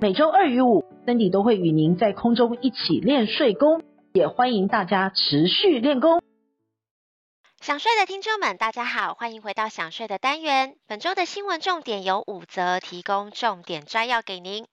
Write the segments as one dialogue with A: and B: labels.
A: 每周二与五，Cindy 都会与您在空中一起练睡功，也欢迎大家持续练功。
B: 想睡的听众们，大家好，欢迎回到想睡的单元。本周的新闻重点有五则，提供重点摘要给您。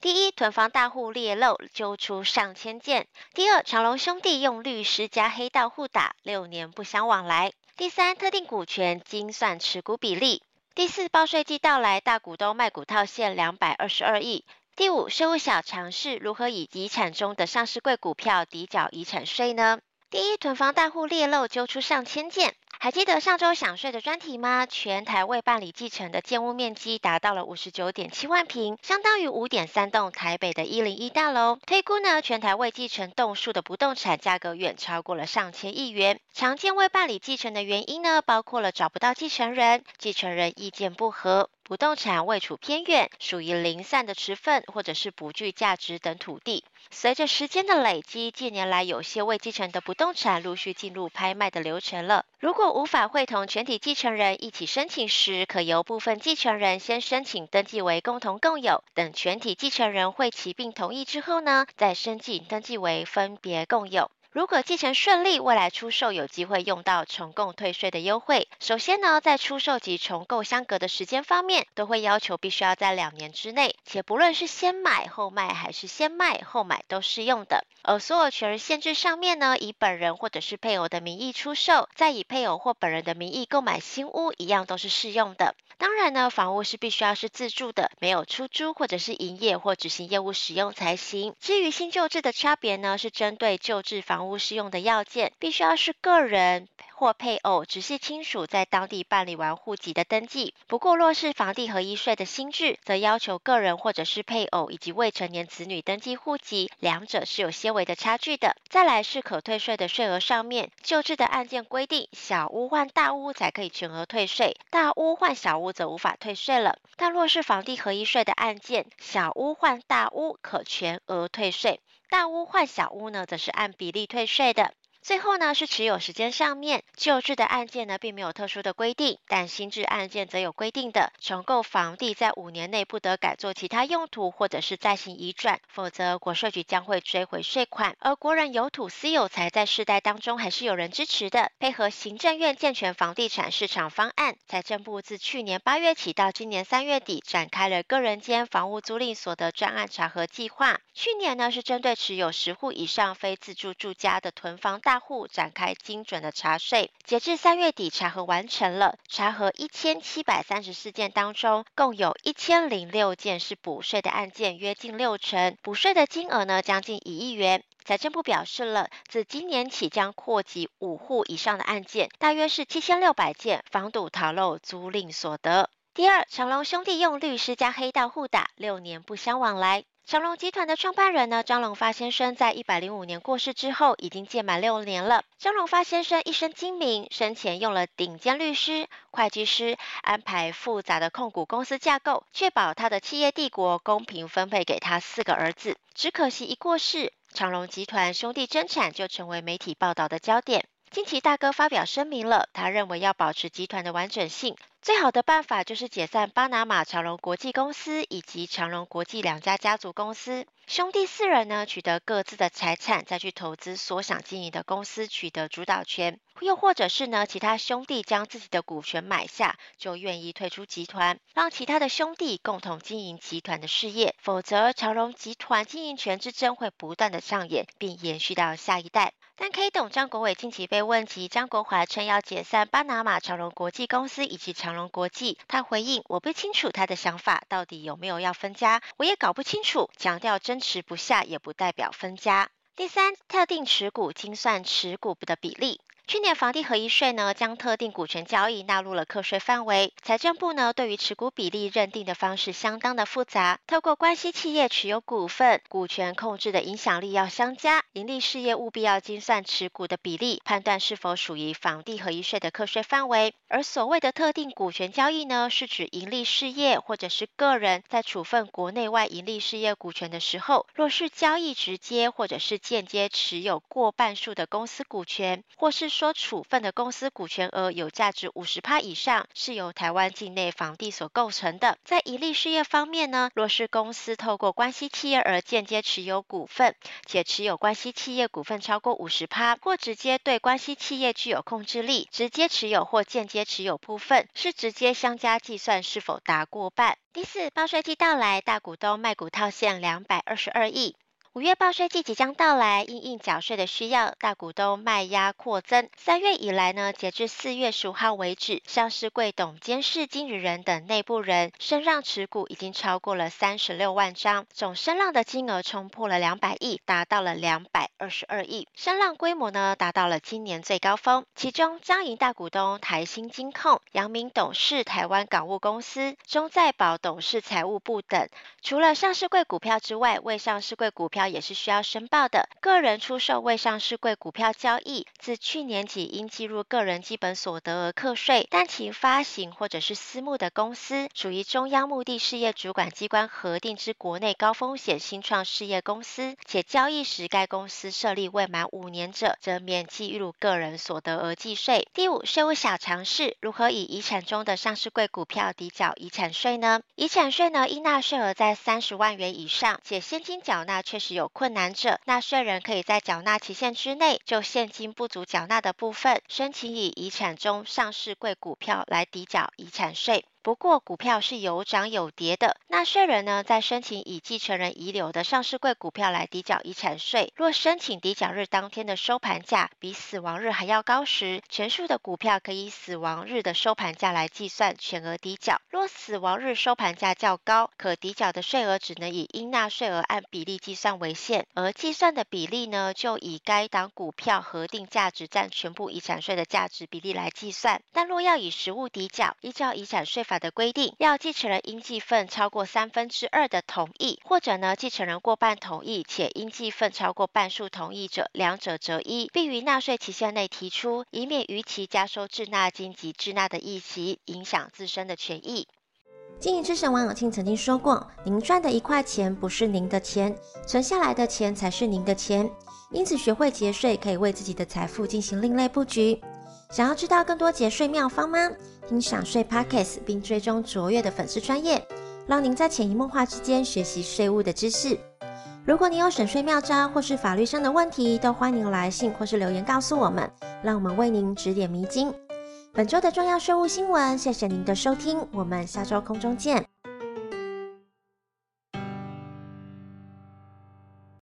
B: 第一，囤房大户猎漏，揪出上千件；第二，长隆兄弟用律师加黑道互打，六年不相往来；第三，特定股权精算持股比例；第四，报税季到来，大股东卖股套现两百二十二亿；第五，税务小常识，如何以遗产中的上市柜股票抵缴遗产税呢？第一，囤房大户猎漏，揪出上千件。还记得上周想税的专题吗？全台未办理继承的建物面积达到了五十九点七万坪，相当于五点三栋台北的一零一大楼。推估呢，全台未继承栋数的不动产价格远超过了上千亿元。常见未办理继承的原因呢，包括了找不到继承人、继承人意见不合。不动产位处偏远，属于零散的持份，或者是不具价值等土地。随着时间的累积，近年来有些未继承的不动产陆续进入拍卖的流程了。如果无法会同全体继承人一起申请时，可由部分继承人先申请登记为共同共有，等全体继承人会齐并同意之后呢，再申请登记为分别共有。如果继承顺利，未来出售有机会用到重购退税的优惠。首先呢，在出售及重购相隔的时间方面，都会要求必须要在两年之内，且不论是先买后卖还是先卖后买都适用的。而所有权人限制上面呢，以本人或者是配偶的名义出售，再以配偶或本人的名义购买新屋，一样都是适用的。当然呢，房屋是必须要是自住的，没有出租或者是营业或执行业务使用才行。至于新旧制的差别呢，是针对旧制房屋适用的要件，必须要是个人或配偶直系亲属在当地办理完户籍的登记。不过，若是房地合一税的新制，则要求个人或者是配偶以及未成年子女登记户籍，两者是有些微的差距的。再来是可退税的税额上面，旧制的案件规定，小屋换大屋才可以全额退税，大屋换小屋则无法退税了。但若是房地合一税的案件，小屋换大屋可全额退税。大屋换小屋呢，则是按比例退税的。最后呢，是持有时间上面，旧制的案件呢，并没有特殊的规定，但新制案件则有规定的。重购房地在五年内不得改作其他用途，或者是再行移转，否则国税局将会追回税款。而国人有土私有财，在世代当中还是有人支持的。配合行政院健全房地产市场方案，财政部自去年八月起到今年三月底，展开了个人间房屋租赁所得专案查核计划。去年呢，是针对持有十户以上非自住住家的囤房大户展开精准的查税，截至三月底查核完成了，查核一千七百三十四件当中，共有一千零六件是补税的案件，约近六成，补税的金额呢将近一亿元。财政部表示了，自今年起将扩及五户以上的案件，大约是七千六百件，防堵逃漏租赁所得。第二，长荣兄弟用律师加黑道互打，六年不相往来。长隆集团的创办人呢，张荣发先生在一百零五年过世之后，已经届满六年了。张荣发先生一生精明，生前用了顶尖律师、会计师，安排复杂的控股公司架构，确保他的企业帝国公平分配给他四个儿子。只可惜一过世，长隆集团兄弟争产就成为媒体报道的焦点。近期大哥发表声明了，他认为要保持集团的完整性，最好的办法就是解散巴拿马长荣国际公司以及长荣国际两家家族公司。兄弟四人呢，取得各自的财产，再去投资所想经营的公司，取得主导权。又或者是呢，其他兄弟将自己的股权买下，就愿意退出集团，让其他的兄弟共同经营集团的事业。否则，长荣集团经营权之争会不断的上演，并延续到下一代。但 K 董张国伟近期被问及张国华称要解散巴拿马长荣国际公司以及长荣国际，他回应：“我不清楚他的想法到底有没有要分家，我也搞不清楚，强调争。”持不下也不代表分家。第三，特定持股精算持股的比例。去年房地合一税呢，将特定股权交易纳入了课税范围。财政部呢，对于持股比例认定的方式相当的复杂，透过关系企业持有股份，股权控制的影响力要相加，盈利事业务必要精算持股的比例，判断是否属于房地合一税的课税范围。而所谓的特定股权交易呢，是指盈利事业或者是个人在处分国内外盈利事业股权的时候，若是交易直接或者是间接持有过半数的公司股权，或是说处分的公司股权额有价值五十趴以上，是由台湾境内房地所构成的。在营利事业方面呢，若是公司透过关系企业而间接持有股份，且持有关系企业股份超过五十趴，或直接对关系企业具有控制力，直接持有或间接持有部分，是直接相加计算是否达过半。第四，报税季到来，大股东卖股套现两百二十二亿。五月报税季即将到来，因应缴税的需要，大股东卖压扩增。三月以来呢，截至四月十五号为止，上市柜董监事经理人等内部人声让持股已经超过了三十六万张，总声让的金额冲破了两百亿，达到了两百二十二亿，声让规模呢达到了今年最高峰。其中，张银大股东台新金控、阳明董事台湾港务公司、中再保董事财务部等，除了上市柜股票之外，未上市柜股票。也是需要申报的。个人出售未上市柜股票交易，自去年起应计入个人基本所得额课税，但其发行或者是私募的公司，属于中央目的事业主管机关核定之国内高风险新创事业公司，且交易时该公司设立未满五年者，则免计入个人所得额计税。第五，税务小常识：如何以遗产中的上市柜股票抵缴遗产税呢？遗产税呢，应纳税额在三十万元以上，且现金缴纳确实有困难者，纳税人可以在缴纳期限之内，就现金不足缴纳的部分，申请以遗产中上市贵股票来抵缴遗产税。不过，股票是有涨有跌的。纳税人呢，在申请以继承人遗留的上市柜股票来抵缴遗产税，若申请抵缴日当天的收盘价比死亡日还要高时，全数的股票可以死亡日的收盘价来计算全额抵缴。若死亡日收盘价较高，可抵缴的税额只能以应纳税额按比例计算为限，而计算的比例呢，就以该档股票核定价值占全部遗产税的价值比例来计算。但若要以实物抵缴，依照遗产税法。的规定，要继承人应继份超过三分之二的同意，或者呢继承人过半同意且应继份超过半数同意者，两者择一，并于纳税期限内提出，以免逾期加收滞纳金及滞纳的益息，影响自身的权益。
C: 经营之神王永庆曾经说过：“您赚的一块钱不是您的钱，存下来的钱才是您的钱。因此，学会节税可以为自己的财富进行另类布局。”想要知道更多节税妙方吗？听享税 Podcast 并追踪卓越的粉丝专业，让您在潜移默化之间学习税务的知识。如果你有省税妙招或是法律上的问题，都欢迎来信或是留言告诉我们，让我们为您指点迷津。本周的重要税务新闻，谢谢您的收听，我们下周空中见。